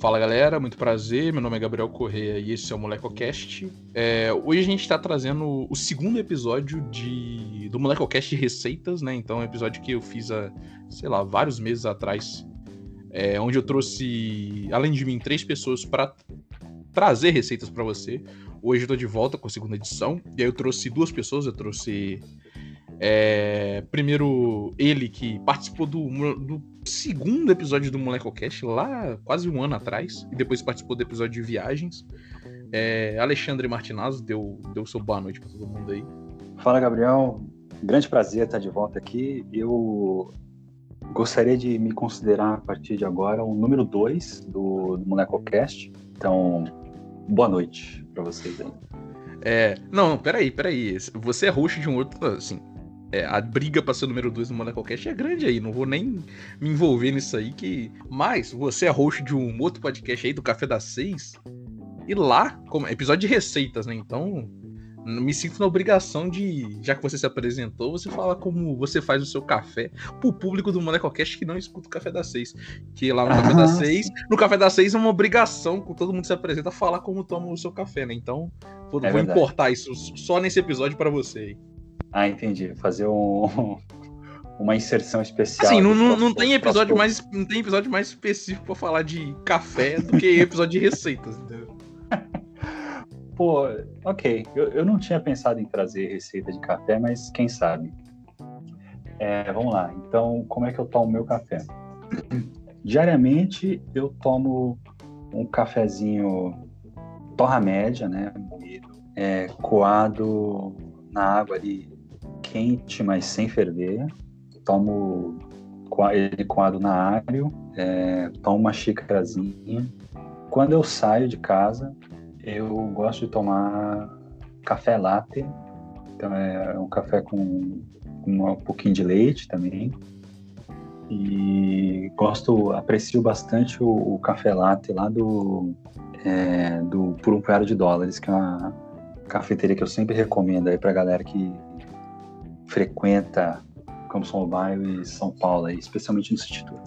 Fala galera, muito prazer. Meu nome é Gabriel Correia e esse é o MolecoCast. É, hoje a gente está trazendo o segundo episódio de, do MolecoCast receitas, né? Então, um episódio que eu fiz há, sei lá, vários meses atrás, é, onde eu trouxe, além de mim, três pessoas para trazer receitas para você. Hoje eu tô de volta com a segunda edição. E aí eu trouxe duas pessoas, eu trouxe é, primeiro, ele que participou do, do segundo episódio do MolecoCast, lá quase um ano atrás, e depois participou do episódio de viagens. É, Alexandre Martinazzo deu, deu seu boa noite para todo mundo aí. Fala, Gabriel. Grande prazer estar de volta aqui. Eu gostaria de me considerar, a partir de agora, o número 2 do, do MolecoCast. Então, boa noite para vocês aí. É, não, peraí, peraí. Você é host de um outro, assim, é, a briga pra ser o número 2 no MolecoCast é grande aí, não vou nem me envolver nisso aí, que... Mas, você é host de um outro podcast aí, do Café das Seis, e lá, como episódio de receitas, né, então... Me sinto na obrigação de, já que você se apresentou, você falar como você faz o seu café pro público do MolecoCast que não escuta o Café das Seis. Que lá no Café das Seis, no Café das Seis é uma obrigação, com todo mundo se apresenta, falar como toma o seu café, né? Então, vou, é vou importar isso só nesse episódio para você aí. Ah, entendi. Fazer um, uma inserção especial. Assim, não, não, não tem episódio mais não tem episódio mais específico para falar de café do que episódio de receitas, entendeu? Pô, ok. Eu, eu não tinha pensado em trazer receita de café, mas quem sabe. É, vamos lá. Então, como é que eu tomo meu café? Diariamente eu tomo um cafezinho torra média, né, moído, é, coado na água ali quente, mas sem ferver. Tomo ele coado na água, é, tomo uma xícarazinha. Quando eu saio de casa, eu gosto de tomar café latte. Então é um café com, com um pouquinho de leite também. E gosto, aprecio bastante o, o café latte lá do, é, do Por um Punhado de Dólares, que é uma cafeteria que eu sempre recomendo aí pra galera que frequenta Campos São Bairro e São Paulo, aí, especialmente no City Tour.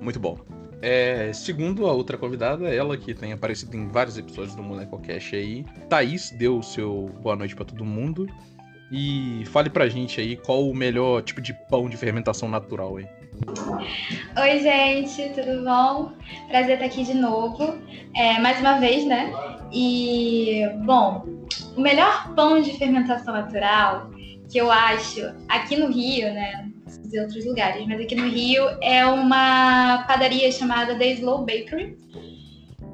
Muito bom. É, segundo a outra convidada, ela que tem aparecido em vários episódios do Moleco Cash aí, Thaís deu o seu boa noite para todo mundo. E fale pra gente aí qual o melhor tipo de pão de fermentação natural aí. Oi, gente, tudo bom? Prazer estar aqui de novo, é, mais uma vez, né? E, bom, o melhor pão de fermentação natural que eu acho aqui no Rio, né? Não outros lugares, mas aqui no Rio é uma padaria chamada The Slow Bakery,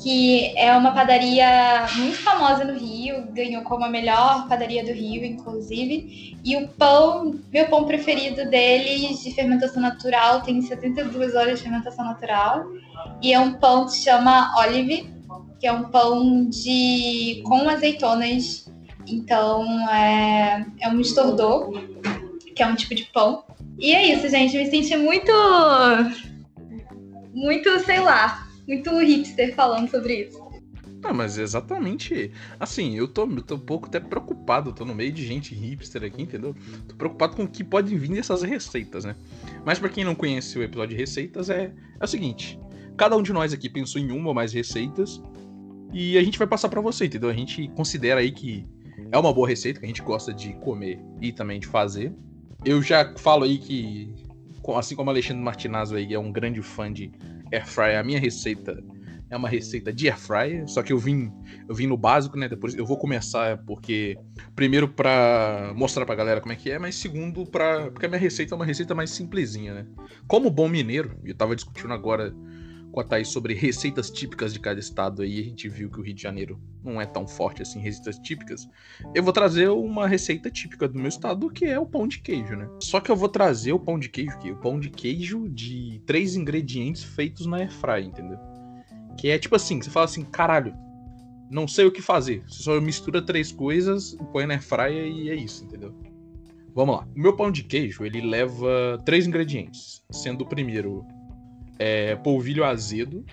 que é uma padaria muito famosa no Rio, ganhou como a melhor padaria do Rio, inclusive. E o pão, meu pão preferido deles de fermentação natural, tem 72 horas de fermentação natural. E é um pão que se chama Olive, que é um pão de com azeitonas. Então é, é um estordor, que é um tipo de pão. E é isso, gente. Me senti muito. Muito, sei lá, muito hipster falando sobre isso. Não, mas exatamente. Assim, eu tô, eu tô um pouco até preocupado. tô no meio de gente hipster aqui, entendeu? Tô preocupado com o que pode vir dessas receitas, né? Mas para quem não conhece o episódio de receitas, é, é o seguinte: cada um de nós aqui pensou em uma ou mais receitas e a gente vai passar para você, entendeu? A gente considera aí que é uma boa receita que a gente gosta de comer e também de fazer. Eu já falo aí que, assim como Alexandre Martinazzo aí é um grande fã de air fryer, a minha receita é uma receita de air fryer, só que eu vim, eu vim no básico, né? Depois eu vou começar porque primeiro para mostrar pra galera como é que é, mas segundo para porque a minha receita é uma receita mais simplesinha, né? Como bom mineiro, eu tava discutindo agora com a Thaís sobre receitas típicas de cada estado aí, a gente viu que o Rio de Janeiro não é tão forte assim, receitas típicas. Eu vou trazer uma receita típica do meu estado, que é o pão de queijo, né? Só que eu vou trazer o pão de queijo aqui, o pão de queijo de três ingredientes feitos na airfryer, entendeu? Que é tipo assim, você fala assim, caralho, não sei o que fazer. Você só mistura três coisas, põe na airfryer e é isso, entendeu? Vamos lá. O meu pão de queijo, ele leva três ingredientes, sendo o primeiro é, polvilho azedo.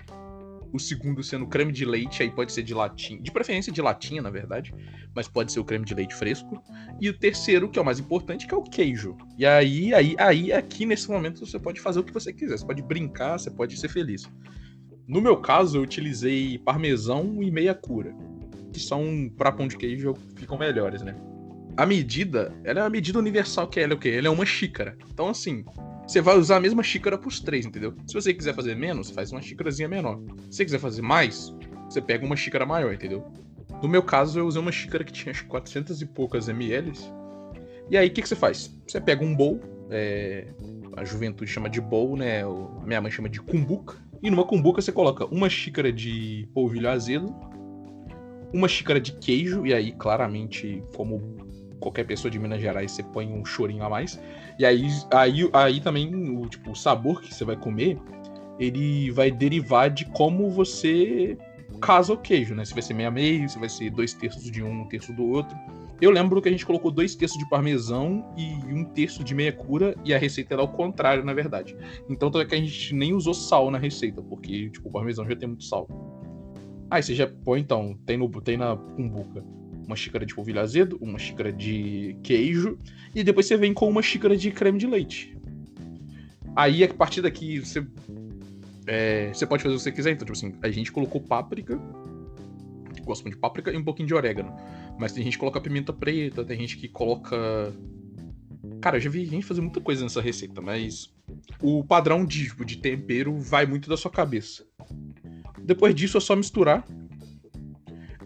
O segundo sendo creme de leite, aí pode ser de latinha, de preferência de latinha, na verdade, mas pode ser o creme de leite fresco. E o terceiro, que é o mais importante, que é o queijo. E aí, aí, aí, aqui nesse momento você pode fazer o que você quiser. Você pode brincar, você pode ser feliz. No meu caso, eu utilizei parmesão e meia cura, que são para pão de queijo ficam melhores, né? A medida, ela é uma medida universal que ela é o quê? Ela é uma xícara. Então assim, você vai usar a mesma xícara pros três, entendeu? Se você quiser fazer menos, faz uma xícarazinha menor. Se você quiser fazer mais, você pega uma xícara maior, entendeu? No meu caso, eu usei uma xícara que tinha acho 400 e poucas ml. E aí, o que, que você faz? Você pega um bowl, é... a juventude chama de bowl, né? A minha mãe chama de cumbuca. E numa cumbuca você coloca uma xícara de polvilho azedo, uma xícara de queijo, e aí, claramente, como qualquer pessoa de Minas Gerais, você põe um chorinho a mais. E aí, aí, aí também, o, tipo, o sabor que você vai comer, ele vai derivar de como você casa o queijo, né? Se vai ser meia meio, se vai ser dois terços de um, um terço do outro. Eu lembro que a gente colocou dois terços de parmesão e um terço de meia cura, e a receita era ao contrário, na verdade. Então, é que a gente nem usou sal na receita, porque, tipo, o parmesão já tem muito sal. Aí você já põe, então, tem, no, tem na cumbuca uma xícara de polvilho azedo, uma xícara de queijo, e depois você vem com uma xícara de creme de leite. Aí, a partir daqui, você é, você pode fazer o que você quiser, então, tipo assim, a gente colocou páprica, gosto de páprica e um pouquinho de orégano. Mas tem gente que coloca pimenta preta, tem gente que coloca. Cara, eu já vi gente fazer muita coisa nessa receita, mas o padrão de, tipo, de tempero vai muito da sua cabeça. Depois disso é só misturar.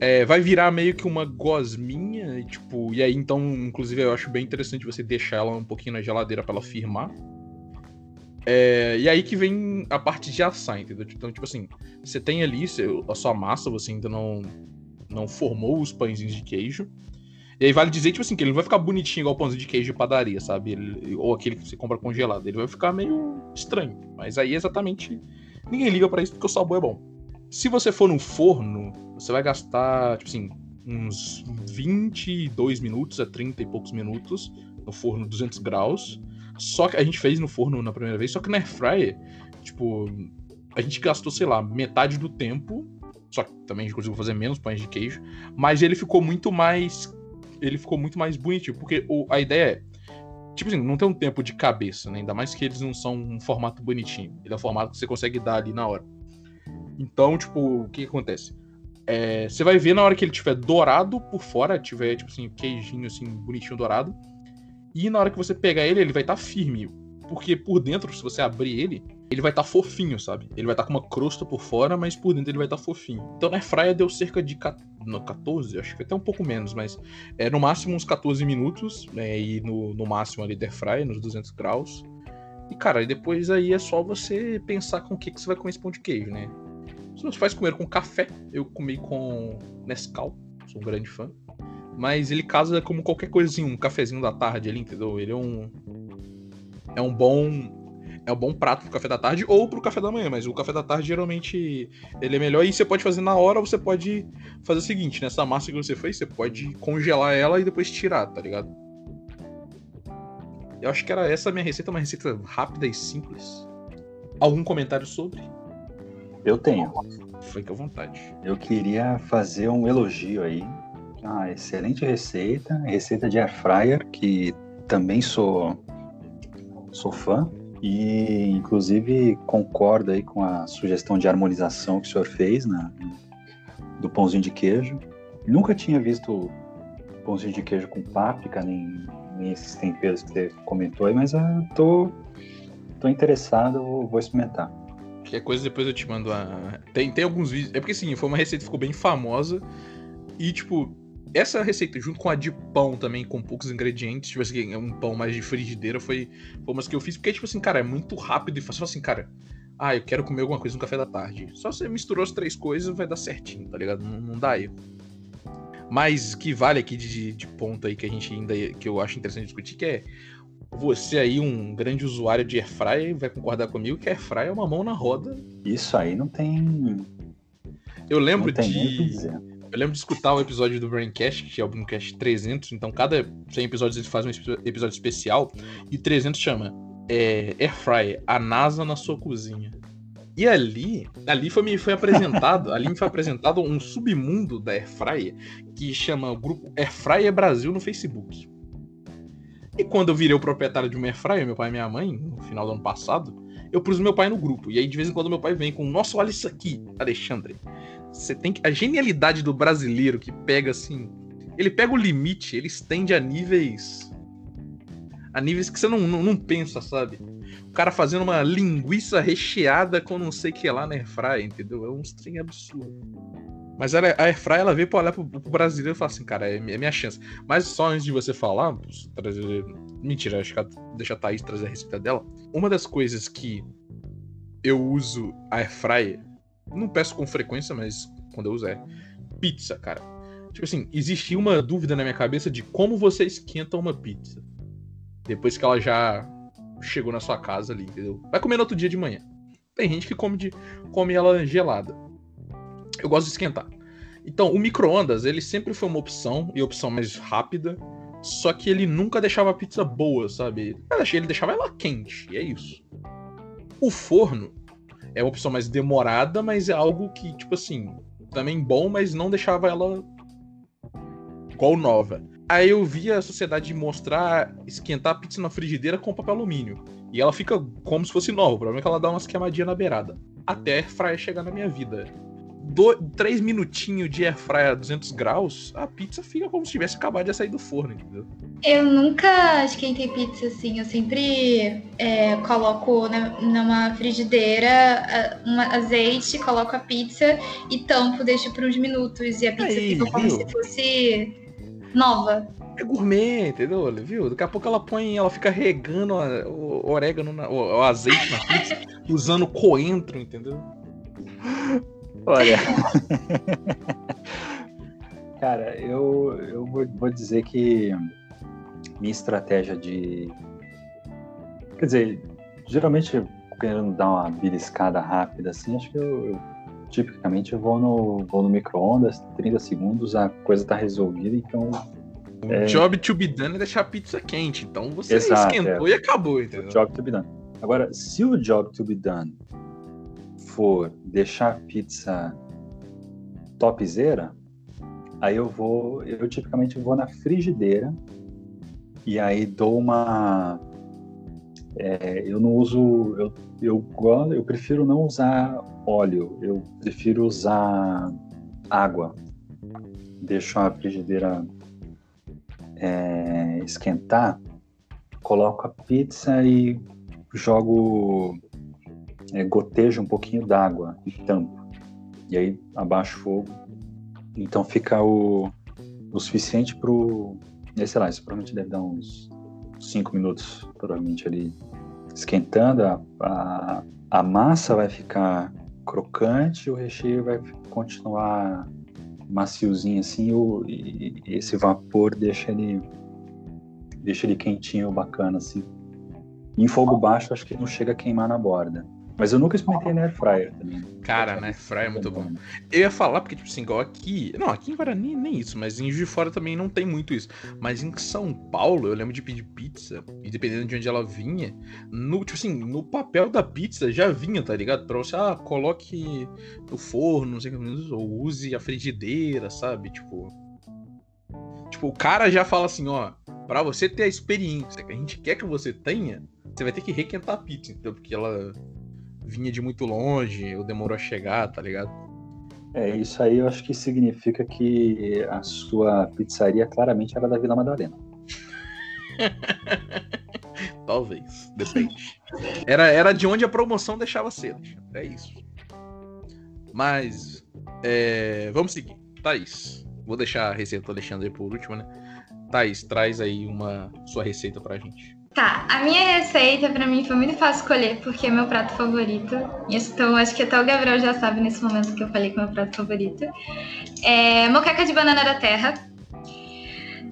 É, vai virar meio que uma gosminha, e, tipo, e aí então, inclusive, eu acho bem interessante você deixar ela um pouquinho na geladeira para ela firmar. É, e aí que vem a parte de assar, entendeu? Então, tipo assim, você tem ali a sua massa, você ainda não, não formou os pãezinhos de queijo. E aí vale dizer, tipo assim, que ele não vai ficar bonitinho igual o pãozinho de queijo de padaria, sabe? Ele, ou aquele que você compra congelado. Ele vai ficar meio estranho. Mas aí exatamente. Ninguém liga para isso porque o sabor é bom. Se você for no forno, você vai gastar, tipo assim, uns 22 minutos a 30 e poucos minutos no forno 200 graus. Só que a gente fez no forno na primeira vez, só que na airfryer, tipo, a gente gastou, sei lá, metade do tempo. Só que também a gente conseguiu fazer menos pães de queijo. Mas ele ficou muito mais. Ele ficou muito mais bonitinho. Porque o, a ideia é. Tipo assim, não tem um tempo de cabeça, né? Ainda mais que eles não são um formato bonitinho. Ele é um formato que você consegue dar ali na hora. Então, tipo, o que, que acontece? É, você vai ver na hora que ele tiver dourado por fora, tiver, tipo assim, queijinho assim, bonitinho dourado. E na hora que você pegar ele, ele vai estar tá firme. Porque por dentro, se você abrir ele, ele vai estar tá fofinho, sabe? Ele vai estar tá com uma crosta por fora, mas por dentro ele vai estar tá fofinho. Então na Airfryer deu cerca de 14, acho que até um pouco menos, mas é no máximo uns 14 minutos, né? E no, no máximo ali da Airfryer, nos 200 graus. E cara, depois aí é só você pensar com o que, que você vai comer esse pão de queijo, né? Se você faz comer com café, eu comi com Nescau, sou um grande fã. Mas ele casa como qualquer coisinha, um cafezinho da tarde ali, entendeu? Ele é um. É um bom. É um bom prato pro café da tarde ou pro café da manhã, mas o café da tarde geralmente ele é melhor e você pode fazer na hora ou você pode fazer o seguinte: nessa massa que você fez, você pode congelar ela e depois tirar, tá ligado? Eu acho que era essa a minha receita, uma receita rápida e simples. Algum comentário sobre? Eu tenho. Fique à vontade. Eu queria fazer um elogio aí ah, excelente receita, receita de air fryer que também sou sou fã e inclusive concordo aí com a sugestão de harmonização que o senhor fez na, do pãozinho de queijo. Nunca tinha visto pãozinho de queijo com páprica nem, nem esses temperos que você comentou aí, mas eu tô tô interessado, vou experimentar. Qualquer coisa depois eu te mando a. Tem, tem alguns vídeos. É porque sim, foi uma receita que ficou bem famosa. E, tipo, essa receita, junto com a de pão também, com poucos ingredientes, tipo assim, um pão mais de frigideira, foi, foi umas que eu fiz, porque, tipo assim, cara, é muito rápido e fácil. assim, cara, ah, eu quero comer alguma coisa no café da tarde. Só você misturou as três coisas vai dar certinho, tá ligado? Não, não dá erro. Mas que vale aqui de, de ponto aí que a gente ainda, que eu acho interessante discutir, que é você aí, um grande usuário de airfryer, vai concordar comigo que airfryer é uma mão na roda. Isso aí não tem... Eu lembro não de eu lembro de escutar o episódio do Braincast, que é o Braincast 300, então cada 100 episódios eles fazem um episódio especial, e 300 chama é, Airfryer, a NASA na sua cozinha. E ali, ali foi, me foi apresentado, ali me foi apresentado um submundo da Airfryer, que chama o grupo Airfryer Brasil no Facebook. E quando eu virei o proprietário de uma Airfryer, meu pai e minha mãe, no final do ano passado, eu pus meu pai no grupo. E aí, de vez em quando, meu pai vem com: Nossa, olha isso aqui, Alexandre. Você tem que. A genialidade do brasileiro que pega assim. Ele pega o limite, ele estende a níveis. A níveis que você não, não, não pensa, sabe? O cara fazendo uma linguiça recheada com não sei o que lá na airfryer, entendeu? É um trem absurdo. Mas ela, a airfryer, ela veio pra olhar pro, pro brasileiro e falar assim, cara, é, é minha chance. Mas só antes de você falar, trazer... Mentira, acho que deixa a Thaís trazer a receita dela. Uma das coisas que eu uso a airfryer, não peço com frequência, mas quando eu uso é pizza, cara. Tipo assim, existia uma dúvida na minha cabeça de como você esquenta uma pizza. Depois que ela já chegou na sua casa ali, entendeu? Vai comer no outro dia de manhã. Tem gente que come, de, come ela gelada. Eu gosto de esquentar. Então, o micro-ondas, ele sempre foi uma opção, e opção mais rápida, só que ele nunca deixava a pizza boa, sabe? Ele deixava ela quente, e é isso. O forno é uma opção mais demorada, mas é algo que, tipo assim, também bom, mas não deixava ela igual nova. Aí eu vi a sociedade mostrar esquentar a pizza na frigideira com papel alumínio. E ela fica como se fosse nova. O problema é que ela dá umas queimadinhas na beirada. Até a airfryer chegar na minha vida. Do, três minutinhos de airfryer a 200 graus, a pizza fica como se tivesse acabado de sair do forno, entendeu? Eu nunca esquentei pizza assim. Eu sempre é, coloco na, numa frigideira um azeite, coloco a pizza e tampo, deixo por uns minutos. E a pizza Aí, fica como viu? se fosse nova. É gourmet, entendeu? Viu? Daqui a pouco ela põe, ela fica regando o orégano, na, o, o, azeite na pizza, usando coentro, entendeu? Olha. Cara, eu, eu vou, vou dizer que minha estratégia de. Quer dizer, geralmente querendo dar uma beliscada rápida assim, acho que eu, eu tipicamente eu vou no, vou no micro-ondas, 30 segundos, a coisa tá resolvida, então. O é... job to be done é deixar a pizza quente. Então você Exato, esquentou é. e acabou, entendeu? O job to be done. Agora, se o job to be done for deixar a pizza topzera, aí eu vou, eu tipicamente vou na frigideira e aí dou uma é, eu não uso eu, eu eu prefiro não usar óleo, eu prefiro usar água. Deixo a frigideira é, esquentar, coloco a pizza e jogo, é, gotejo um pouquinho d'água e tampo. E aí abaixo o fogo. Então fica o, o suficiente pro. Sei lá, isso provavelmente deve dar uns 5 minutos, provavelmente ali esquentando. A, a, a massa vai ficar crocante, o recheio vai continuar maciozinho assim, o, e, e esse vapor deixa ele deixa ele quentinho, bacana assim. Em fogo baixo, acho que não chega a queimar na borda. Mas eu nunca experimentei na air fryer também. Cara, na air fryer é muito bom. Eu ia falar, porque, tipo assim, igual aqui. Não, aqui em Guarani nem isso, mas em Juiz de Fora também não tem muito isso. Mas em São Paulo, eu lembro de pedir pizza, e dependendo de onde ela vinha, no, tipo assim, no papel da pizza já vinha, tá ligado? Pra você, ah, coloque no forno, não sei o que, ou use a frigideira, sabe? Tipo. Tipo, o cara já fala assim, ó, pra você ter a experiência que a gente quer que você tenha, você vai ter que requentar a pizza, entendeu? Porque ela vinha de muito longe, ou demorou a chegar, tá ligado? É, isso aí eu acho que significa que a sua pizzaria claramente era da Vila Madalena. Talvez, depende. Era, era de onde a promoção deixava ser, é isso. Mas, é, vamos seguir. Thaís, vou deixar a receita do Alexandre por último, né? Thaís, traz aí uma sua receita pra gente. Tá, a minha receita para mim foi muito fácil escolher, porque é meu prato favorito. Então, acho que até o Gabriel já sabe nesse momento que eu falei que é meu prato favorito. É moqueca de banana da terra,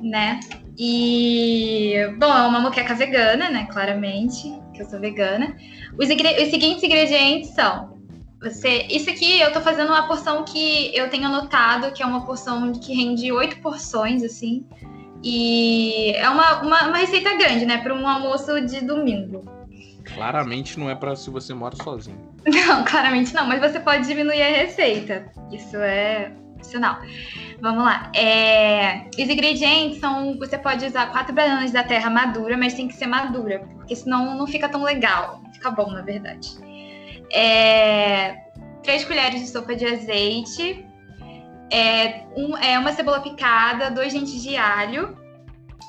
né? E, bom, é uma moqueca vegana, né? Claramente, que eu sou vegana. Os, os seguintes ingredientes são você, isso aqui eu tô fazendo uma porção que eu tenho anotado, que é uma porção que rende oito porções, assim. E é uma, uma, uma receita grande, né? Para um almoço de domingo. Claramente não é para se você mora sozinho. Não, claramente não, mas você pode diminuir a receita. Isso é opcional. Vamos lá. É... Os ingredientes são. Você pode usar quatro bananas da terra madura, mas tem que ser madura, porque senão não fica tão legal. Fica bom, na verdade. É, três colheres de sopa de azeite, é, um, é uma cebola picada, dois dentes de alho,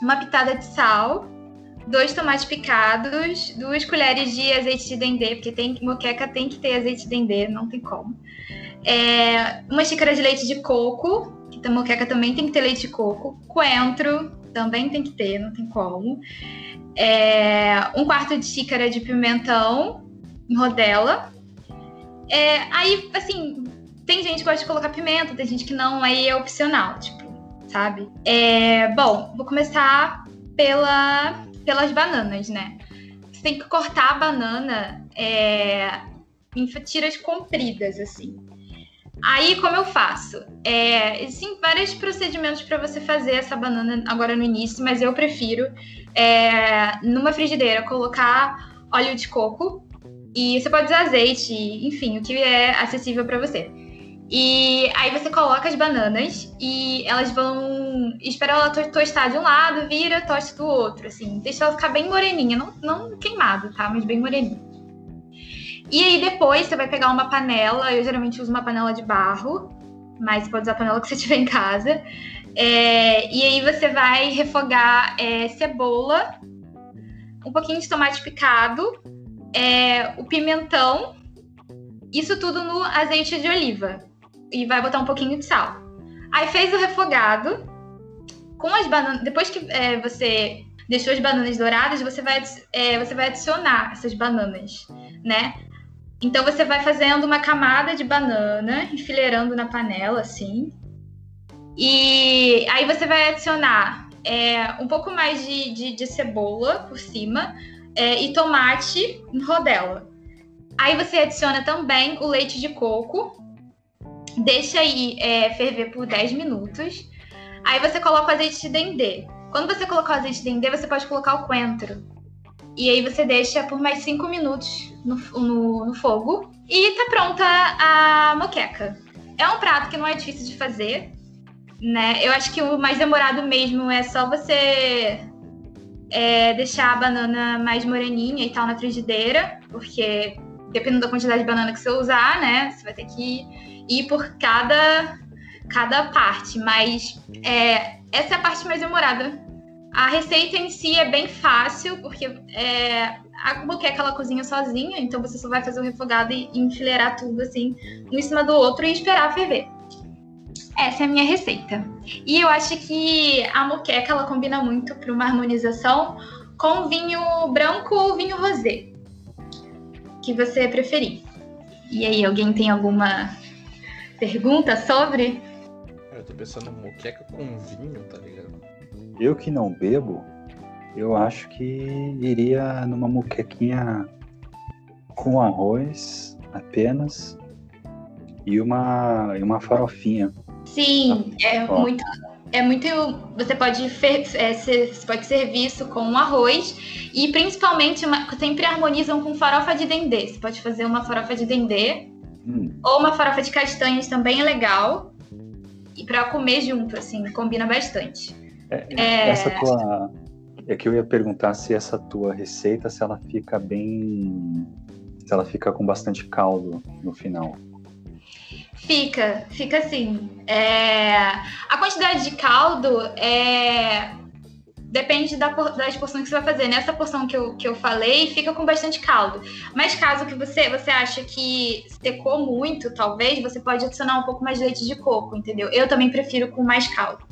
uma pitada de sal, dois tomates picados, duas colheres de azeite de dendê, porque tem moqueca tem que ter azeite de dendê, não tem como. É, uma xícara de leite de coco, que a moqueca também tem que ter leite de coco. Coentro, também tem que ter, não tem como. É, um quarto de xícara de pimentão em rodela. É, aí, assim, tem gente que gosta de colocar pimenta, tem gente que não, aí é opcional, tipo, sabe? É, bom, vou começar pela, pelas bananas, né? Você tem que cortar a banana é, em tiras compridas, assim. Aí, como eu faço? É, existem vários procedimentos para você fazer essa banana agora no início, mas eu prefiro, é, numa frigideira, colocar óleo de coco e você pode usar azeite, enfim, o que é acessível para você. E aí você coloca as bananas e elas vão. Espera ela tostar de um lado, vira, tosta do outro, assim. Deixa ela ficar bem moreninha, não, não queimado, tá? Mas bem moreninha. E aí depois você vai pegar uma panela, eu geralmente uso uma panela de barro, mas você pode usar a panela que você tiver em casa. É, e aí você vai refogar é, cebola, um pouquinho de tomate picado, é, o pimentão, isso tudo no azeite de oliva e vai botar um pouquinho de sal. Aí fez o refogado com as bananas. Depois que é, você deixou as bananas douradas, você vai, é, você vai adicionar essas bananas, né? Então você vai fazendo uma camada de banana, enfileirando na panela, assim. E aí você vai adicionar é, um pouco mais de, de, de cebola por cima é, e tomate em rodela. Aí você adiciona também o leite de coco deixa aí é, ferver por 10 minutos. Aí você coloca o azeite de dendê. Quando você colocar o azeite de dendê, você pode colocar o coentro. E aí você deixa por mais 5 minutos no, no, no, fogo. E tá pronta a moqueca. É um prato que não é difícil de fazer, né? Eu acho que o mais demorado mesmo é só você é, deixar a banana mais moreninha e tal na frigideira, porque dependendo da quantidade de banana que você usar, né? Você vai ter que ir por cada, cada parte. Mas é, essa é a parte mais demorada. A receita em si é bem fácil, porque é, a moqueca ela cozinha sozinha, então você só vai fazer o refogado e, e enfileirar tudo assim, um em cima do outro e esperar ferver. Essa é a minha receita. E eu acho que a moqueca ela combina muito para uma harmonização com vinho branco ou vinho rosé que você preferir. E aí, alguém tem alguma pergunta sobre? Eu tô pensando em moqueca com vinho, tá ligado? Eu que não bebo, eu acho que iria numa moquequinha com arroz apenas e uma, e uma farofinha. Sim, é Ó. muito é muito. Você pode, fer, é, ser, pode servir isso com arroz e principalmente uma, sempre harmonizam com farofa de dendê. Você pode fazer uma farofa de dendê hum. ou uma farofa de castanhas também é legal. E para comer junto, assim, combina bastante. É, é... Essa tua. É que eu ia perguntar se essa tua receita, se ela fica bem. Se ela fica com bastante caldo no final. Fica, fica assim. É... A quantidade de caldo é... depende da, das porções que você vai fazer. Nessa porção que eu, que eu falei, fica com bastante caldo. Mas caso que você, você acha que secou muito, talvez, você pode adicionar um pouco mais de leite de coco, entendeu? Eu também prefiro com mais caldo.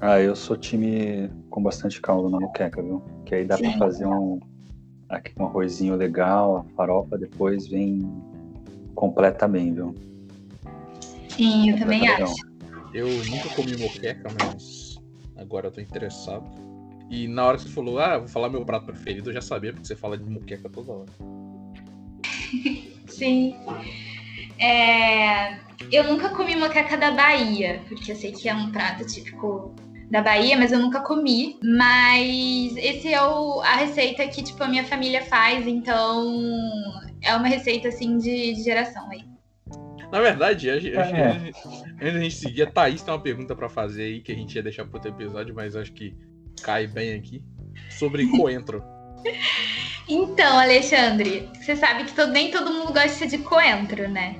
Ah, eu sou time com bastante caldo na moqueca, viu? Que aí dá Sim. pra fazer um, aqui, um arrozinho legal, a farofa depois vem completa bem, viu? Sim, eu também acho. Eu nunca comi moqueca, mas agora eu tô interessado. E na hora que você falou, ah, vou falar meu prato preferido, eu já sabia, porque você fala de moqueca toda hora. Sim. É... Eu nunca comi moqueca da Bahia, porque eu sei que é um prato típico da Bahia, mas eu nunca comi. Mas esse é o, a receita que, tipo, a minha família faz, então é uma receita, assim, de, de geração aí. Na verdade, a, é. antes da gente seguir, a Thaís tem uma pergunta para fazer aí que a gente ia deixar pro outro episódio, mas acho que cai bem aqui. Sobre coentro. Então, Alexandre, você sabe que todo, nem todo mundo gosta de coentro, né?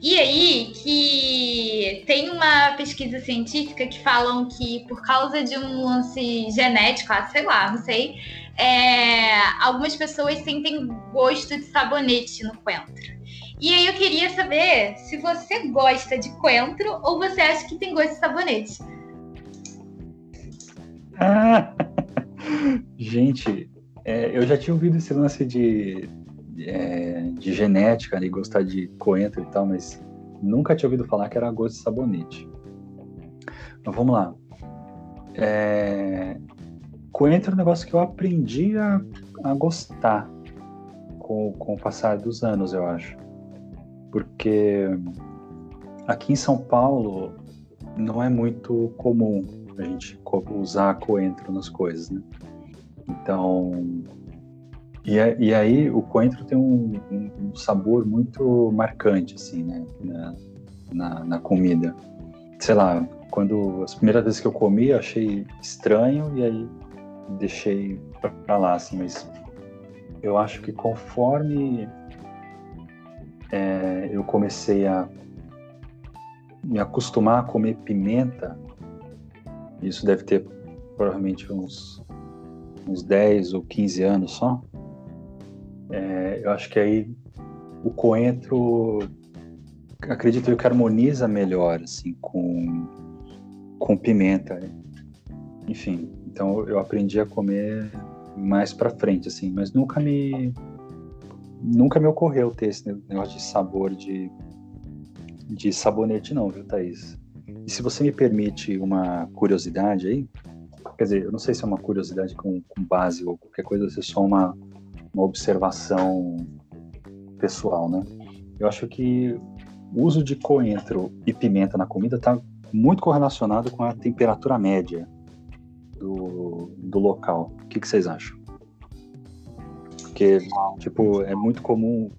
E aí que tem uma pesquisa científica que falam que por causa de um lance genético, ah, sei lá, não sei, é, algumas pessoas sentem gosto de sabonete no coentro. E aí eu queria saber se você gosta de coentro ou você acha que tem gosto de sabonete. Gente, é, eu já tinha ouvido esse lance de, é, de genética, de gostar de coentro e tal, mas nunca tinha ouvido falar que era gosto de sabonete. Mas vamos lá. É, coentro é um negócio que eu aprendi a, a gostar com, com o passar dos anos, eu acho. Porque aqui em São Paulo não é muito comum a gente usar coentro nas coisas, né? Então, e, e aí o coentro tem um, um, um, sabor muito marcante, assim, né? Na, na, na, comida. Sei lá, quando as primeiras vezes que eu comi, eu achei estranho e aí deixei pra, lá, assim, mas eu acho que conforme é, eu comecei a me acostumar a comer pimenta, isso deve ter provavelmente uns, uns 10 ou 15 anos só. É, eu acho que aí o coentro, acredito eu que harmoniza melhor assim com, com pimenta. Enfim, então eu aprendi a comer mais para frente assim, mas nunca me nunca me ocorreu ter esse negócio de sabor de de sabonete não, viu, Thaís? E se você me permite uma curiosidade aí, quer dizer, eu não sei se é uma curiosidade com, com base ou qualquer coisa, se é só uma, uma observação pessoal, né? Eu acho que o uso de coentro e pimenta na comida está muito correlacionado com a temperatura média do, do local. O que, que vocês acham? Porque, tipo, é muito comum,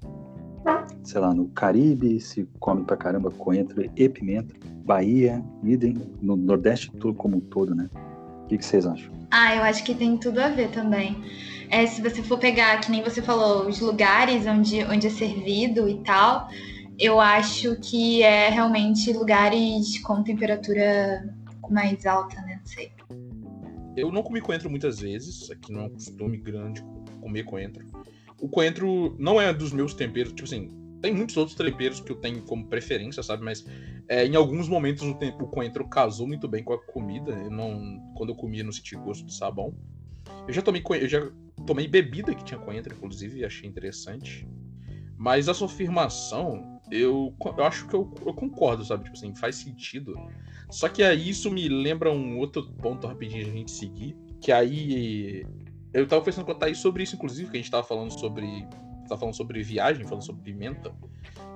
sei lá, no Caribe se come pra caramba coentro e pimenta. Bahia, idem, no Nordeste todo como um todo, né? O que, que vocês acham? Ah, eu acho que tem tudo a ver também. É, se você for pegar, que nem você falou, os lugares onde, onde é servido e tal, eu acho que é realmente lugares com temperatura mais alta, né? Não sei. Eu não comi coentro muitas vezes, aqui não é um costume grande comer coentro. O coentro não é dos meus temperos, tipo assim, tem muitos outros temperos que eu tenho como preferência, sabe? Mas é, em alguns momentos o, tempo, o coentro casou muito bem com a comida. Eu não, quando eu comia, não senti gosto de sabão. Eu já tomei eu já tomei bebida que tinha coentro, inclusive, e achei interessante. Mas a sua afirmação, eu, eu acho que eu, eu concordo, sabe? Tipo assim, faz sentido. Só que aí isso me lembra um outro ponto rapidinho a gente seguir. Que aí. Eu tava pensando com a Thaís sobre isso, inclusive, que a gente tava falando sobre tá falando sobre viagem, falando sobre pimenta,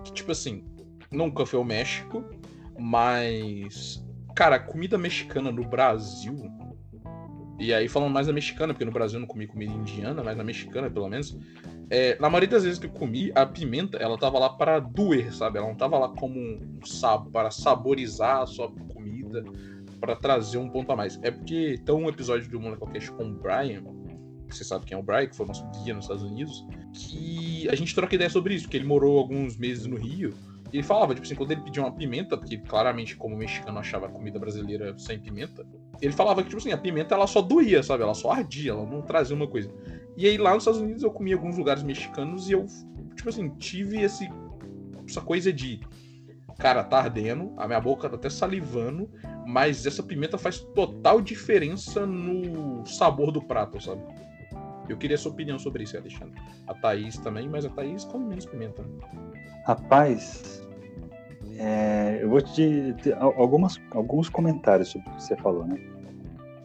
que tipo assim, nunca foi ao México, mas cara, comida mexicana no Brasil, e aí falando mais da mexicana, porque no Brasil eu não comi comida indiana, mas na mexicana pelo menos, é, na maioria das vezes que eu comi, a pimenta, ela tava lá para doer, sabe? Ela não tava lá como um sab para saborizar a sua comida, para trazer um ponto a mais. É porque tem um episódio do Molecocast com o Brian, você sabe quem é o Brian, que foi nosso guia nos Estados Unidos, que a gente troca ideia sobre isso, porque ele morou alguns meses no Rio. E ele falava, tipo assim, quando ele pedia uma pimenta, porque claramente, como mexicano achava comida brasileira sem pimenta, ele falava que, tipo assim, a pimenta ela só doía, sabe? Ela só ardia, ela não trazia uma coisa. E aí lá nos Estados Unidos eu comi alguns lugares mexicanos e eu, tipo assim, tive esse, essa coisa de. Cara, tá ardendo, a minha boca tá até salivando, mas essa pimenta faz total diferença no sabor do prato, sabe? Eu queria a sua opinião sobre isso, Alexandre. A Thaís também, mas a Thaís come menos pimenta. Rapaz, é, eu vou te ter algumas, alguns comentários sobre o que você falou, né?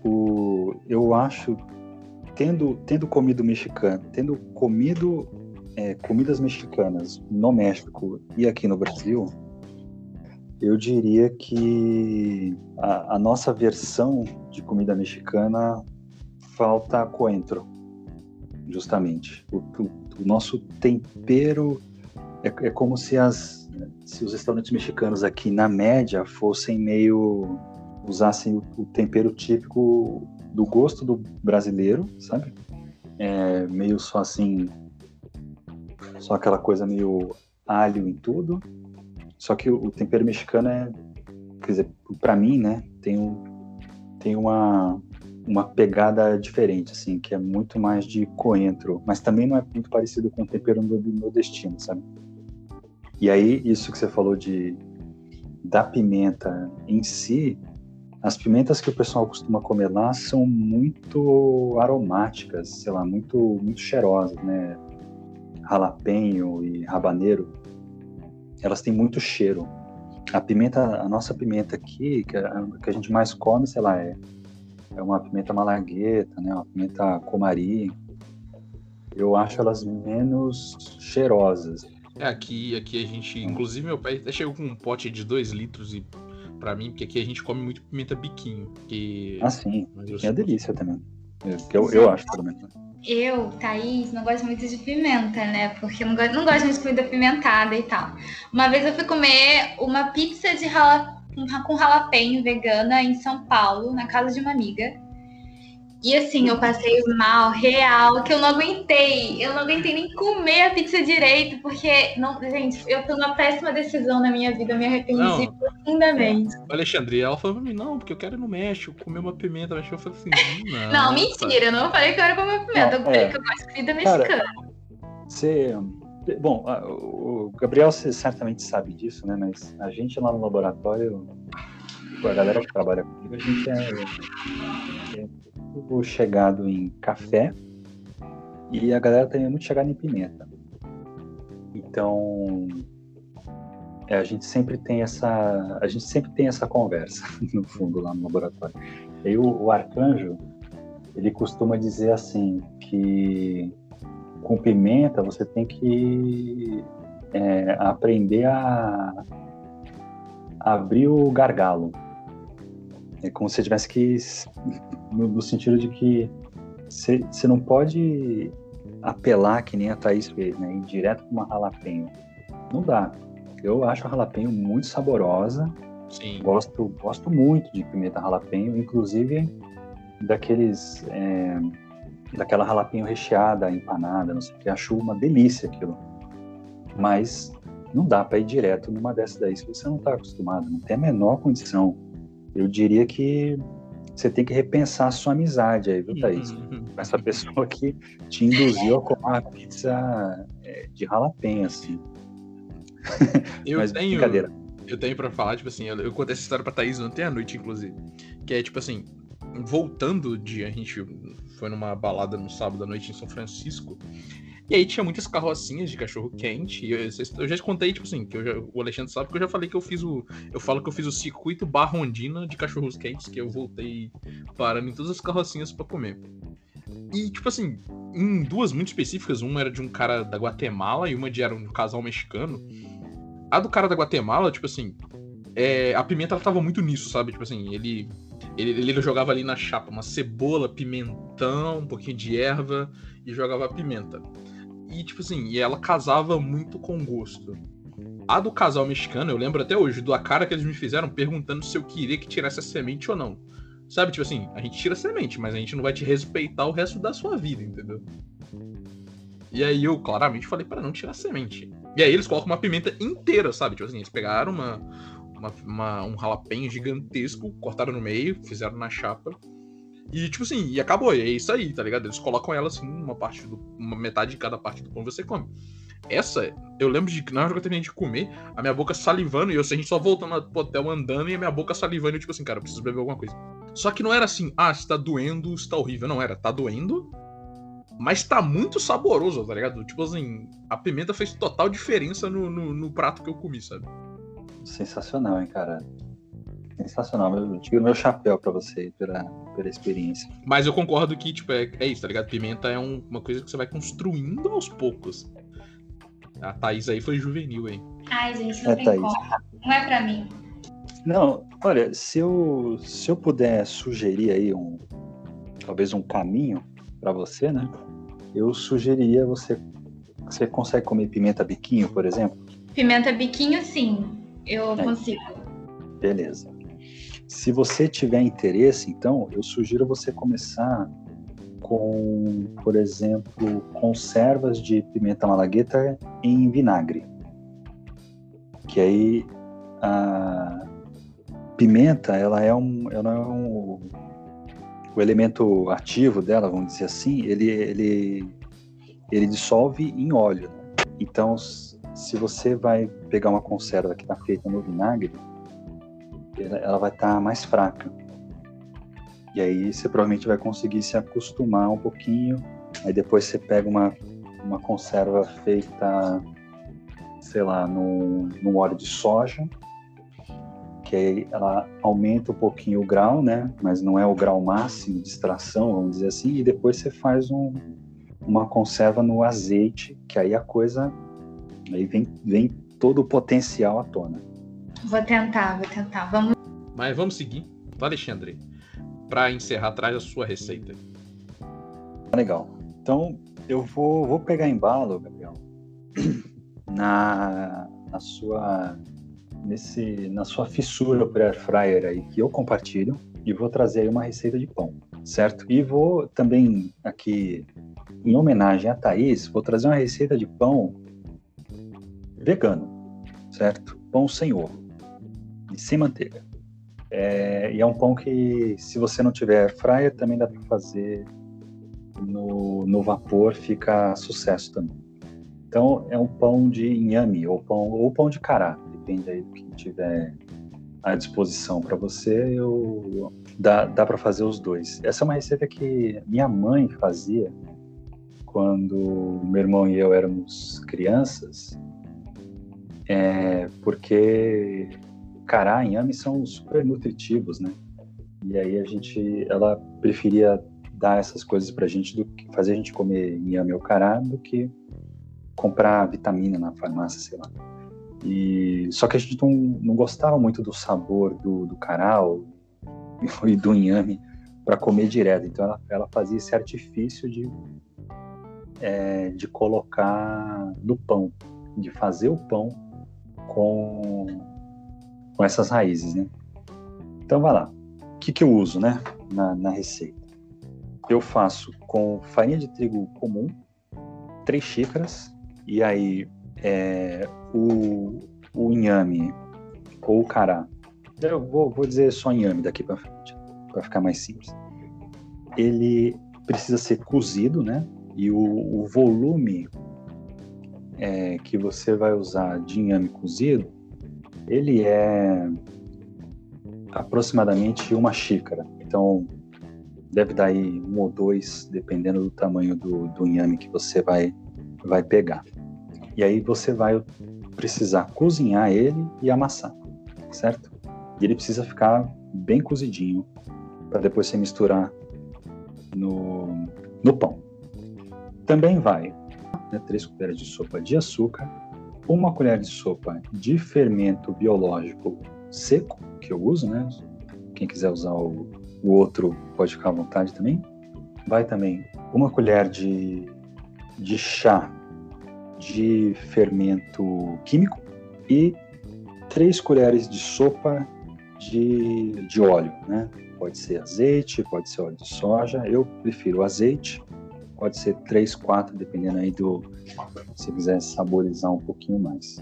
O, eu acho, tendo, tendo comido mexicano, tendo comido é, comidas mexicanas no México e aqui no Brasil, eu diria que a, a nossa versão de comida mexicana falta coentro justamente. O, o, o nosso tempero é, é, como se as se os restaurantes mexicanos aqui na média fossem meio usassem o, o tempero típico do gosto do brasileiro, sabe? é, meio só assim, só aquela coisa meio alho em tudo. Só que o, tempero mexicano é, quer dizer, para mim, né, tem, um, tem uma, uma pegada diferente, assim, que é muito mais de coentro, mas também não é muito parecido com o tempero nordestino, sabe? E aí, isso que você falou de da pimenta em si, as pimentas que o pessoal costuma comer lá são muito aromáticas, sei lá, muito, muito cheirosas, né? Jalapeño e rabaneiro, elas têm muito cheiro. A pimenta, a nossa pimenta aqui, que a, que a gente mais come, sei lá, é, é uma pimenta malagueta, né? Uma pimenta comari. Eu acho elas menos cheirosas. É, aqui, aqui a gente. Inclusive, meu pai até chegou com um pote de 2 litros e para mim, porque aqui a gente come muito pimenta biquinho. Que... Ah, sim. É delícia também. Eu, eu acho, pelo menos. Eu, Thaís, não gosto muito de pimenta, né? Porque eu não gosto, não gosto muito de comida pimentada e tal. Uma vez eu fui comer uma pizza de rala, com jalapeño vegana em São Paulo, na casa de uma amiga. E assim, eu passei mal, real, que eu não aguentei. Eu não aguentei nem comer a pizza direito, porque, não, gente, eu tô numa péssima decisão na minha vida, eu me arrependi profundamente. Alexandre, ela falou pra mim, não, porque eu quero ir no México, comer uma pimenta. Mas eu falei assim, não. não, mentira, eu não falei que eu era comer pimenta, eu falei é. que eu gosto de comida mexicana. Você. Bom, o Gabriel você certamente sabe disso, né? Mas a gente lá no laboratório, a galera que trabalha comigo, a gente é, é muito chegado em café e a galera também é muito chegada em pimenta. Então, é, a gente sempre tem essa a gente sempre tem essa conversa no fundo lá no laboratório. E o, o arcanjo ele costuma dizer assim que com pimenta você tem que é, aprender a abrir o gargalo. É como se tivesse que no, no sentido de que você não pode apelar que nem a Thaís fez, né? Ir direto para uma jalapeño. Não dá. Eu acho a jalapeño muito saborosa. Sim. Gosto, gosto muito de pimenta jalapeño, inclusive daqueles. É, daquela jalapeño recheada, empanada, não sei o que. Acho uma delícia aquilo. Mas não dá para ir direto numa dessas daí se você não está acostumado, não tem a menor condição. Eu diria que você tem que repensar a sua amizade aí, viu, Thaís? Uhum. Com essa pessoa que te induziu a comer uma pizza é, de jalapeno, assim. Eu Mas, tenho. Brincadeira. Eu tenho pra falar, tipo assim, eu, eu contei essa história pra Thaís ontem à noite, inclusive. Que é, tipo assim, voltando de. A gente foi numa balada no sábado à noite em São Francisco. E aí tinha muitas carrocinhas de cachorro quente. E eu, eu já contei, tipo assim, que já, o Alexandre sabe que eu já falei que eu fiz o. Eu falo que eu fiz o circuito barrondina de cachorros quentes, que eu voltei parando em todas as carrocinhas para comer. E, tipo assim, em duas muito específicas, uma era de um cara da Guatemala e uma de era um casal mexicano. A do cara da Guatemala, tipo assim, é, a pimenta ela tava muito nisso, sabe? Tipo assim, ele, ele, ele jogava ali na chapa uma cebola, pimentão, um pouquinho de erva e jogava pimenta. E, tipo assim, e ela casava muito com gosto. A do casal mexicano, eu lembro até hoje, da cara que eles me fizeram perguntando se eu queria que tirasse a semente ou não. Sabe, tipo assim, a gente tira a semente, mas a gente não vai te respeitar o resto da sua vida, entendeu? E aí eu claramente falei para não tirar a semente. E aí eles colocam uma pimenta inteira, sabe? Tipo assim, eles pegaram uma, uma, uma um jalapeño gigantesco, cortaram no meio, fizeram na chapa e, tipo assim, e acabou, e é isso aí, tá ligado? Eles colocam ela assim, uma parte do. uma metade de cada parte do pão você come. Essa, eu lembro de que na hora que eu terminei de comer, a minha boca salivando, e eu, a gente só voltando pro hotel andando, e a minha boca salivando, e tipo assim, cara, eu preciso beber alguma coisa. Só que não era assim, ah, está doendo, está horrível. Não, era, tá doendo, mas tá muito saboroso, tá ligado? Tipo assim, a pimenta fez total diferença no, no, no prato que eu comi, sabe? Sensacional, hein, cara. Sensacional. Eu tiro meu chapéu pra você pela, pela experiência. Mas eu concordo que, tipo, é, é isso, tá ligado? Pimenta é um, uma coisa que você vai construindo aos poucos. A Thaís aí foi juvenil, hein? Ai, gente, não é, tem Thaís. como. Não é pra mim. Não, olha, se eu, se eu puder sugerir aí um, talvez um caminho para você, né? Eu sugeriria você, você consegue comer pimenta biquinho, por exemplo? Pimenta biquinho, sim, eu é. consigo. Beleza. Se você tiver interesse, então, eu sugiro você começar com, por exemplo, conservas de pimenta malagueta em vinagre. Que aí a pimenta, ela é um, ela é um o elemento ativo dela, vamos dizer assim, ele ele ele dissolve em óleo. Né? Então, se você vai pegar uma conserva que está feita no vinagre, ela vai estar tá mais fraca. E aí você provavelmente vai conseguir se acostumar um pouquinho. Aí depois você pega uma, uma conserva feita, sei lá, no, no óleo de soja, que aí ela aumenta um pouquinho o grau, né? Mas não é o grau máximo de extração, vamos dizer assim. E depois você faz um, uma conserva no azeite, que aí a coisa aí vem, vem todo o potencial à tona. Vou tentar, vou tentar. Vamos. Mas vamos seguir. Alexandre para encerrar, traz a sua receita. Legal. Então, eu vou, vou pegar embalo, Gabriel, na, na sua nesse na sua fissura por air fryer aí que eu compartilho e vou trazer aí uma receita de pão, certo? E vou também aqui em homenagem a Thaís, vou trazer uma receita de pão vegano, certo? Pão sem ovo e sem manteiga. É, e é um pão que, se você não tiver fryer, também dá para fazer no, no vapor, fica sucesso também. Então, é um pão de inhame ou pão, ou pão de cará, depende aí do que tiver à disposição para você. Eu, dá dá para fazer os dois. Essa é uma receita que minha mãe fazia quando meu irmão e eu éramos crianças, é, porque cará e inhame são super nutritivos, né? E aí a gente, ela preferia dar essas coisas pra gente do que fazer a gente comer inhame ou cará do que comprar vitamina na farmácia, sei lá. E só que a gente não, não gostava muito do sabor do, do cará e do inhame para comer direto. Então ela, ela fazia esse artifício de é, de colocar no pão, de fazer o pão com com essas raízes, né? Então vai lá. O que, que eu uso, né, na, na receita? Eu faço com farinha de trigo comum, três xícaras, e aí é, o, o inhame ou o cará. Eu vou, vou dizer só inhame daqui para frente, para ficar mais simples. Ele precisa ser cozido, né? E o, o volume é, que você vai usar de inhame cozido ele é aproximadamente uma xícara. Então, deve dar aí um ou dois, dependendo do tamanho do, do inhame que você vai, vai pegar. E aí você vai precisar cozinhar ele e amassar, certo? E ele precisa ficar bem cozidinho para depois você misturar no, no pão. Também vai né, três colheres de sopa de açúcar, uma colher de sopa de fermento biológico seco, que eu uso, né? Quem quiser usar o, o outro pode ficar à vontade também. Vai também uma colher de, de chá de fermento químico e três colheres de sopa de, de óleo, né? Pode ser azeite, pode ser óleo de soja. Eu prefiro azeite pode ser 3, 4, dependendo aí do se quiser saborizar um pouquinho mais.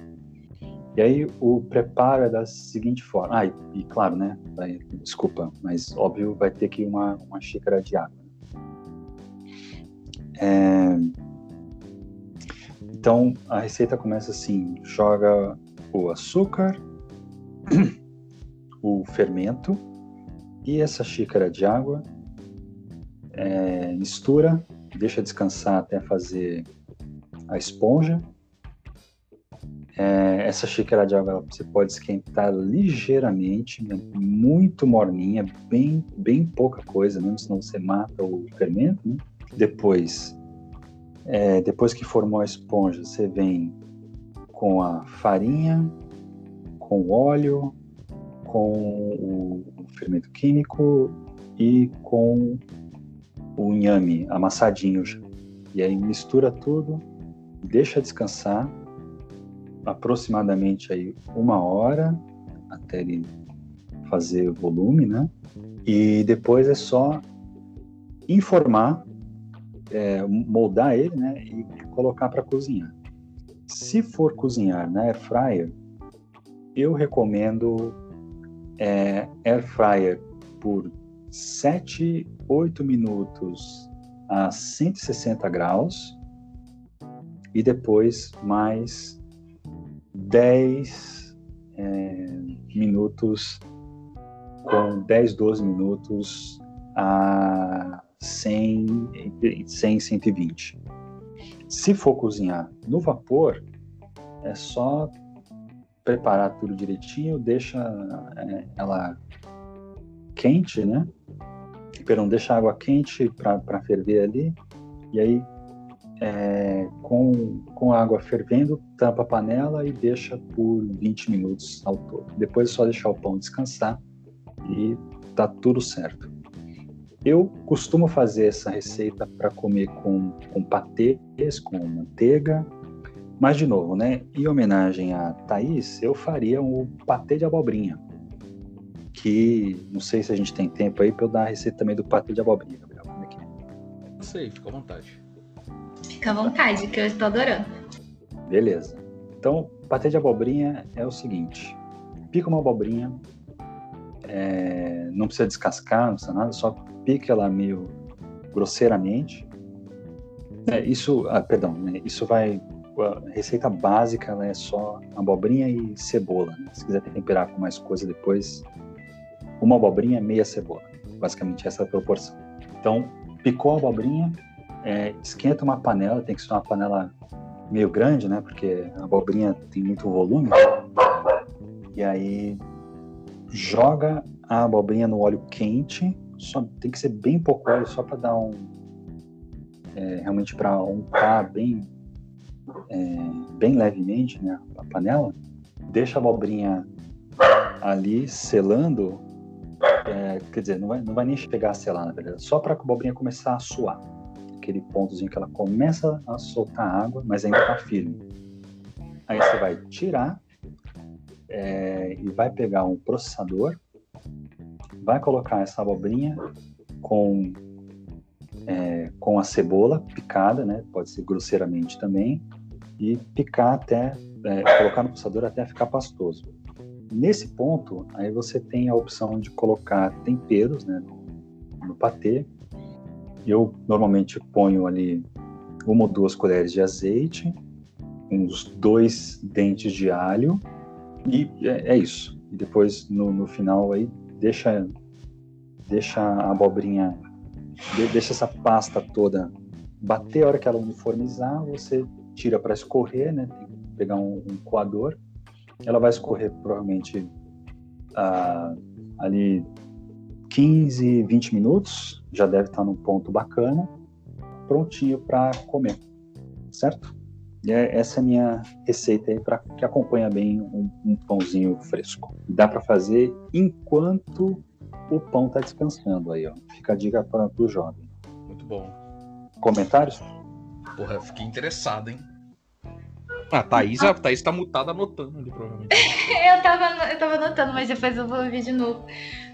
E aí o preparo é da seguinte forma. Ah, e, e claro, né? Vai, desculpa, mas óbvio vai ter que uma, uma xícara de água. É, então a receita começa assim: joga o açúcar, o fermento e essa xícara de água, é, mistura deixa descansar até fazer a esponja. É, essa xícara de água você pode esquentar ligeiramente, né? muito morninha, bem, bem pouca coisa, mesmo senão você mata o fermento. Né? Depois, é, depois que formou a esponja, você vem com a farinha, com o óleo, com o fermento químico e com o inhame amassadinho já. E aí mistura tudo, deixa descansar aproximadamente aí uma hora até ele fazer volume, né? E depois é só informar é, moldar ele, né, e colocar para cozinhar. Se for cozinhar na air fryer, eu recomendo é, air fryer por 7, 8 minutos a 160 graus e depois mais 10 é, minutos com 10, 12 minutos a 100, 100, 120. Se for cozinhar no vapor, é só preparar tudo direitinho, deixa é, ela quente, né? Perdão, deixa a água quente para ferver ali, e aí é, com, com a água fervendo, tampa a panela e deixa por 20 minutos ao todo. Depois é só deixar o pão descansar e tá tudo certo. Eu costumo fazer essa receita para comer com, com patês, com manteiga, mas de novo, né? Em homenagem a Thaís, eu faria um patê de abobrinha. Que não sei se a gente tem tempo aí para eu dar a receita também do patê de abobrinha, Gabriel. Como é que é? Não sei, fica à vontade. Fica à vontade, que eu estou adorando. Beleza. Então, patê de abobrinha é o seguinte: pica uma abobrinha, é, não precisa descascar, não precisa nada, só pica ela meio grosseiramente. É, isso, ah, perdão, né, isso vai. A receita básica ela é só abobrinha e cebola. Né? Se quiser temperar com mais coisa depois, uma abobrinha, meia cebola. Basicamente essa é a proporção. Então, picou a abobrinha, é, esquenta uma panela, tem que ser uma panela meio grande, né? Porque a abobrinha tem muito volume. E aí joga a abobrinha no óleo quente, só tem que ser bem pouco óleo, só para dar um é, realmente para untar bem é, bem levemente, né, a panela. Deixa a abobrinha ali selando, é, quer dizer, não vai, não vai nem chegar a selar, na verdade, só para a abobrinha começar a suar, aquele pontozinho que ela começa a soltar água, mas ainda está firme. Aí você vai tirar é, e vai pegar um processador, vai colocar essa abobrinha com, é, com a cebola picada, né? Pode ser grosseiramente também, e picar até, é, colocar no processador até ficar pastoso. Nesse ponto, aí você tem a opção de colocar temperos né, no, no patê. Eu normalmente ponho ali uma ou duas colheres de azeite, uns dois dentes de alho e é, é isso. E depois no, no, final aí deixa deixa a abobrinha deixa essa pasta toda bater a hora que ela uniformizar, você tira para escorrer, né? Tem que pegar um, um coador. Ela vai escorrer provavelmente ah, ali 15, 20 minutos, já deve estar num ponto bacana, prontinho para comer, certo? E é, essa é a minha receita aí para que acompanha bem um, um pãozinho fresco. Dá para fazer enquanto o pão está descansando aí, ó. Fica a dica para o jovem. Muito bom. Comentários? Porra, eu fiquei interessado, hein? Ah, a Thaís, a Thaís tá mutada anotando ali, provavelmente. eu, tava, eu tava anotando, mas depois eu vou ouvir de novo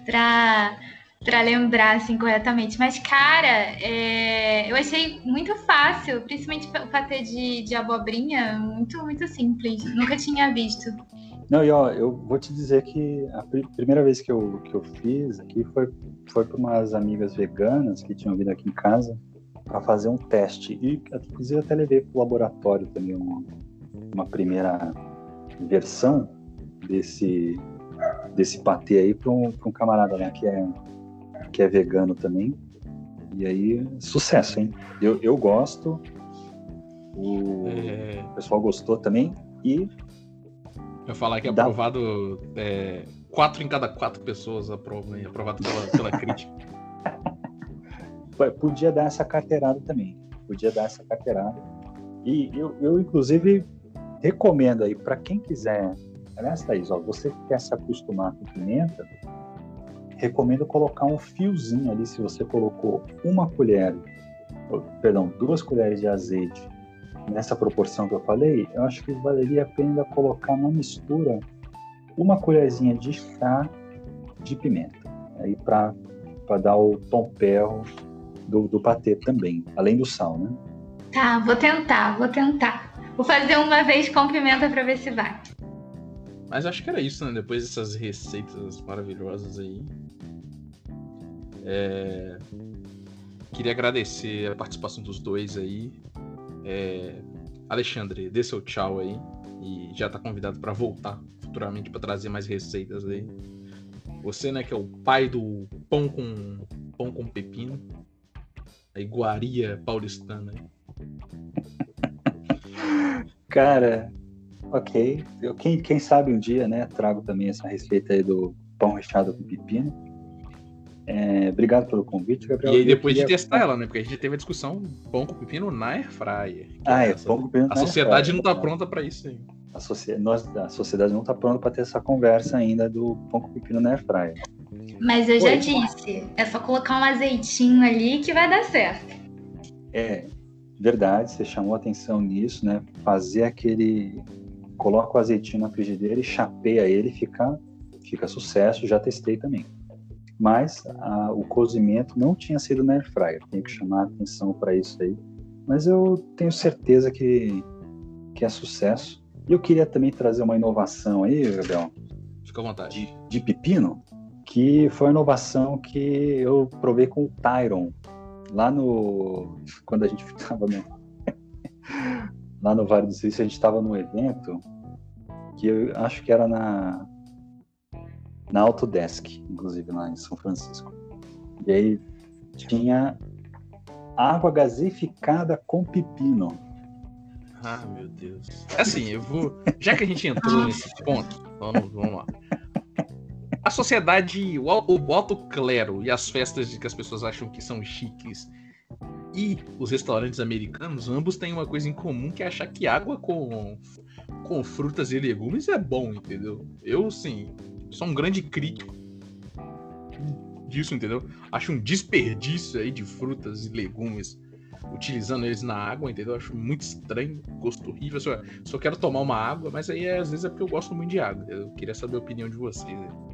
pra para lembrar assim corretamente. Mas, cara, é... eu achei muito fácil, principalmente o patê de, de abobrinha, muito, muito simples. Nunca tinha visto. Não, e ó, eu vou te dizer que a pr primeira vez que eu, que eu fiz aqui foi, foi para umas amigas veganas que tinham vindo aqui em casa para fazer um teste. E, inclusive, até levei para o laboratório também uma, uma primeira versão desse, desse patê aí para um, um camarada lá que é que é vegano também. E aí, sucesso, hein? Eu, eu gosto. O é... pessoal gostou também. E. Eu falar que é aprovado. É, quatro em cada quatro pessoas aprovam, hein? aprovado pela, pela crítica. Podia dar essa carteirada também. Podia dar essa carteirada. E eu, eu inclusive, recomendo aí para quem quiser. Aliás, Thaís, ó, você que quer se acostumar com pimenta, recomendo colocar um fiozinho ali, se você colocou uma colher, perdão, duas colheres de azeite nessa proporção que eu falei, eu acho que valeria a pena colocar na mistura uma colherzinha de chá de pimenta, aí para dar o tom do, do patê também, além do sal, né? Tá, vou tentar, vou tentar. Vou fazer uma vez com pimenta pra ver se vai. Mas acho que era isso, né? Depois dessas receitas maravilhosas aí. É... Queria agradecer a participação dos dois aí. É... Alexandre, dê seu tchau aí. E já tá convidado para voltar futuramente para trazer mais receitas aí. Você, né, que é o pai do pão com pão com pepino. A iguaria paulistana. Cara, ok. Eu, quem, quem sabe um dia, né, trago também essa receita aí do pão recheado com pepino. É, obrigado pelo convite, Gabriel. E aí depois queria... de testar ela, né? Porque a gente teve a discussão pão com pepino na air fryer. Ah, é, pão com pepino A sociedade não tá pronta para isso aí. A, socia... Nós, a sociedade não tá pronta para ter essa conversa ainda do pão com pepino na air fryer. Mas eu já disse, é só colocar um azeitinho ali que vai dar certo. É, verdade, você chamou atenção nisso, né? Fazer aquele. Coloca o azeitinho na frigideira e chapeia ele, fica, fica sucesso. Já testei também. Mas a, o cozimento não tinha sido na air fryer. Tenho que chamar atenção para isso aí. Mas eu tenho certeza que, que é sucesso. E eu queria também trazer uma inovação aí, Gabriel. Fica à vontade. De, de pepino, que foi uma inovação que eu provei com o Tyron lá no. Quando a gente estava no. lá no Vale do Silício, a gente estava num evento que eu acho que era na. Na Autodesk, inclusive, lá em São Francisco. E aí tinha água gaseificada com pepino. Ah, meu Deus. Assim, eu vou. Já que a gente entrou nesse ponto, vamos, vamos lá. A sociedade, o, o alto clero e as festas que as pessoas acham que são chiques e os restaurantes americanos, ambos têm uma coisa em comum que é achar que água com, com frutas e legumes é bom, entendeu? Eu, sim, sou um grande crítico disso, entendeu? Acho um desperdício aí de frutas e legumes utilizando eles na água, entendeu? Acho muito estranho, gosto horrível. Só, só quero tomar uma água, mas aí às vezes é porque eu gosto muito de água. Eu queria saber a opinião de vocês. Né?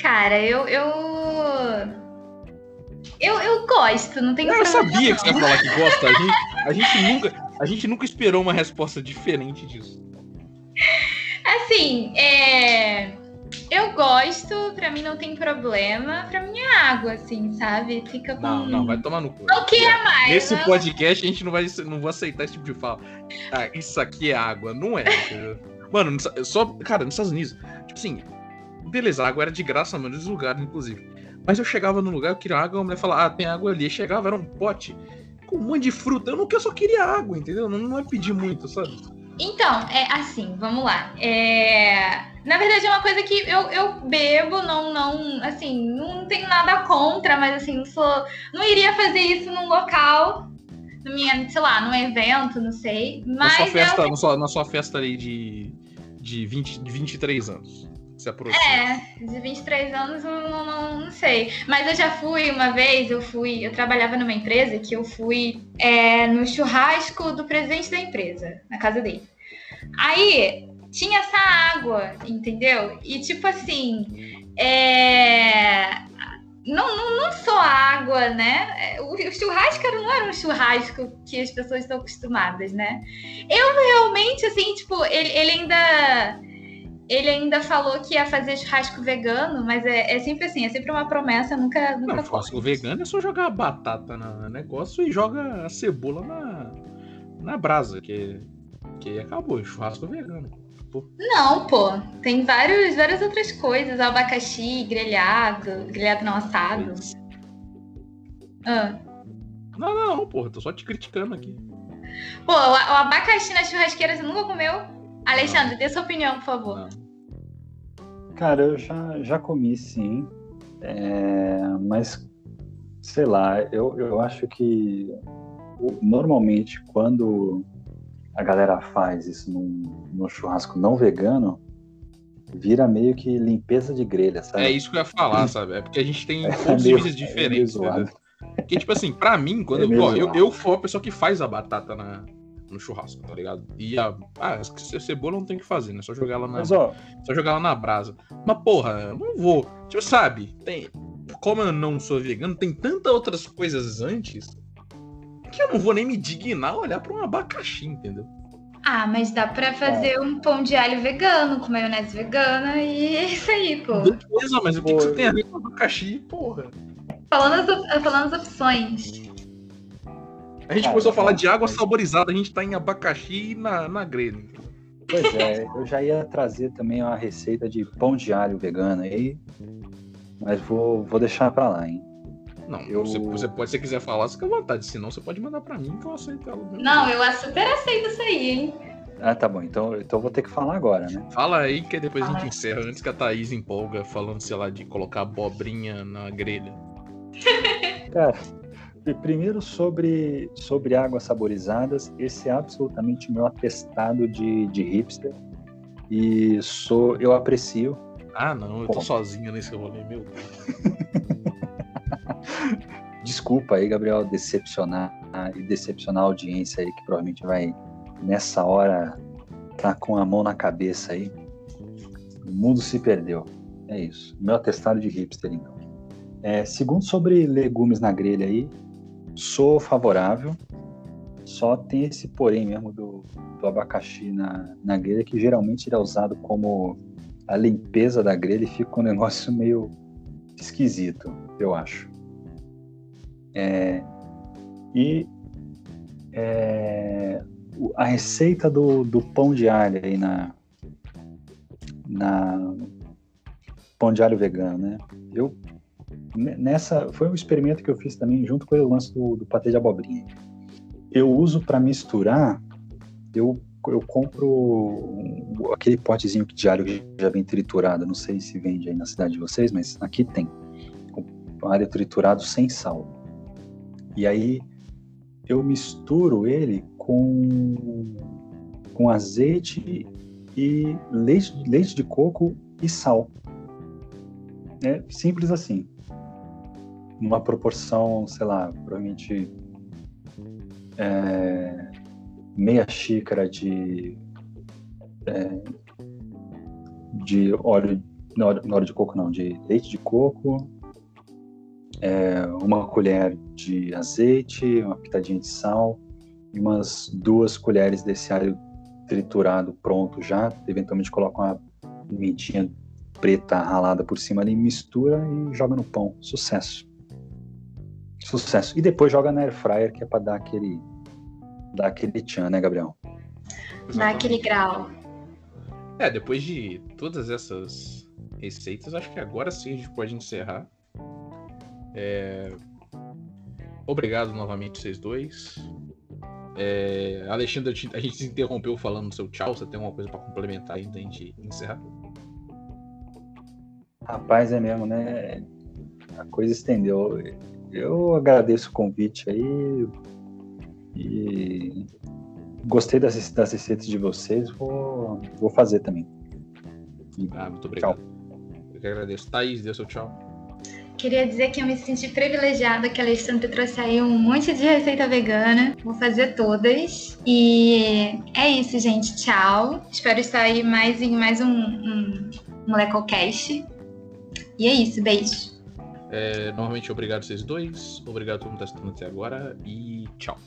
Cara, eu. Eu, eu, eu gosto, não tem Eu sabia que você ia falar que gosta. A gente, a, gente nunca, a gente nunca esperou uma resposta diferente disso. Assim, é. Eu gosto, pra mim não tem problema. Pra mim é água, assim, sabe? Fica com. Não, não, vai tomar no cu. O que é mais? Nesse não... podcast a gente não vai não vou aceitar esse tipo de fala. Ah, isso aqui é água. Não é? Mano, só. Cara, nos Estados Unidos, tipo assim, beleza, a água era de graça nos lugares, inclusive. Mas eu chegava no lugar, eu queria água, a mulher falava, ah, tem água ali. chegava, era um pote com um monte de fruta. Eu não eu só queria água, entendeu? Não, não é pedir muito, sabe? Então, é assim, vamos lá. É... Na verdade, é uma coisa que eu, eu bebo, não, não, assim, não tenho nada contra, mas assim, não sou. Não iria fazer isso num local, minha, sei lá, num evento, não sei. Mas na sua festa, eu... na, sua, na sua festa ali de, de, 20, de 23 anos se aproxima? É, de 23 anos não, não, não, sei. Mas eu já fui uma vez, eu fui, eu trabalhava numa empresa que eu fui é, no churrasco do presidente da empresa, na casa dele. Aí tinha essa água, entendeu? E tipo assim, é, não, não, não só água, né? O, o churrasco não era um churrasco que as pessoas estão acostumadas, né? Eu realmente, assim, tipo, ele, ele ainda ele ainda falou que ia fazer churrasco vegano, mas é, é sempre assim, é sempre uma promessa, nunca. nunca não, churrasco vegano é só jogar batata no negócio e joga a cebola na, na brasa, que, que acabou, churrasco vegano. Pô. Não, pô, tem vários, várias outras coisas, abacaxi, grelhado, grelhado não assado. Ah. Não, não, não, porra, tô só te criticando aqui. Pô, o, o abacaxi na churrasqueira você nunca comeu? Alexandre, dê sua opinião, por favor. Cara, eu já, já comi sim, é, mas sei lá, eu, eu acho que normalmente quando a galera faz isso num, num churrasco não vegano, vira meio que limpeza de grelha, sabe? É isso que eu ia falar, sabe? É porque a gente tem é pontos de vista é diferentes. É porque, tipo assim, pra mim, quando é eu, ó, eu, eu for a pessoa que faz a batata na, no churrasco, tá ligado? E a. Ah, cebola não tem que fazer, né? Só jogar ela na. Mas, ó, só jogar ela na brasa. Mas, porra, não vou. Tipo, sabe? Tem. como eu não sou vegano, tem tantas outras coisas antes que eu não vou nem me dignar a olhar pra um abacaxi, entendeu? Ah, mas dá pra fazer um pão de alho vegano, com maionese vegana e é isso aí, pô. Beleza, mas o que, que você tem a ver com abacaxi, porra? Falando as, falando as opções. A gente Cara, começou a falar de água saborizada, a gente tá em abacaxi e na, na grelha. Pois é, eu já ia trazer também uma receita de pão de alho vegano aí, mas vou, vou deixar pra lá, hein? Não, Eu- você, você pode, se você quiser falar, fica à vontade. Senão você pode mandar pra mim que eu aceito ela. Não, eu super aceito isso aí, hein? Ah, tá bom, então, então eu vou ter que falar agora, né? Fala aí que depois a gente encerra antes que a Thaís empolga falando, sei lá, de colocar abobrinha na grelha. Cara, primeiro sobre, sobre águas saborizadas, esse é absolutamente o meu atestado de, de hipster. E sou, eu aprecio. Ah, não, eu tô sozinho nesse rolê, meu Deus. Desculpa aí, Gabriel, decepcionar e decepcionar a audiência aí, que provavelmente vai, nessa hora, tá com a mão na cabeça aí. O mundo se perdeu. É isso. Meu atestado de hipster, então. É, segundo sobre legumes na grelha aí, sou favorável. Só tem esse porém mesmo do, do abacaxi na, na grelha, que geralmente ele é usado como a limpeza da grelha e fica um negócio meio esquisito, eu acho. É, e é, a receita do, do pão de alho aí na, na pão de alho vegano, né? Eu nessa foi um experimento que eu fiz também junto com o lance do, do patê de abobrinha. Eu uso para misturar, eu eu compro aquele potezinho de alho que já vem triturado, não sei se vende aí na cidade de vocês, mas aqui tem. Alho triturado sem sal. E aí eu misturo ele com, com azeite e leite, leite de coco e sal. É simples assim. Uma proporção, sei lá, provavelmente é, meia xícara de é, de óleo, não, óleo- de coco não, de leite de coco, é, uma colher de azeite, uma pitadinha de sal e umas duas colheres desse alho triturado pronto já. Eventualmente coloca uma pimentinha preta ralada por cima ali, mistura e joga no pão. Sucesso. Sucesso. E depois joga na air fryer, que é para dar aquele dar aquele tchan, né, Gabriel? Dá aquele grau. É, depois de todas essas receitas, acho que agora sim a gente pode encerrar. É, Obrigado novamente vocês dois. É, Alexandre, a gente- se interrompeu falando no seu tchau. Você tem alguma coisa pra complementar ainda antes de encerrar? Rapaz, é mesmo, né? A coisa estendeu. Eu agradeço o convite aí e gostei das, das receitas de vocês. Vou, vou fazer também. Ah, muito obrigado. Eu que agradeço. Thaís, dê seu tchau. Queria dizer que eu me senti privilegiada que a Alexandre trouxe aí um monte de receita vegana. Vou fazer todas. E é isso, gente. Tchau. Espero estar aí mais em mais um, um Molecocast. E é isso. Beijo. É, novamente, obrigado vocês dois. Obrigado que tá assistindo até agora. E tchau.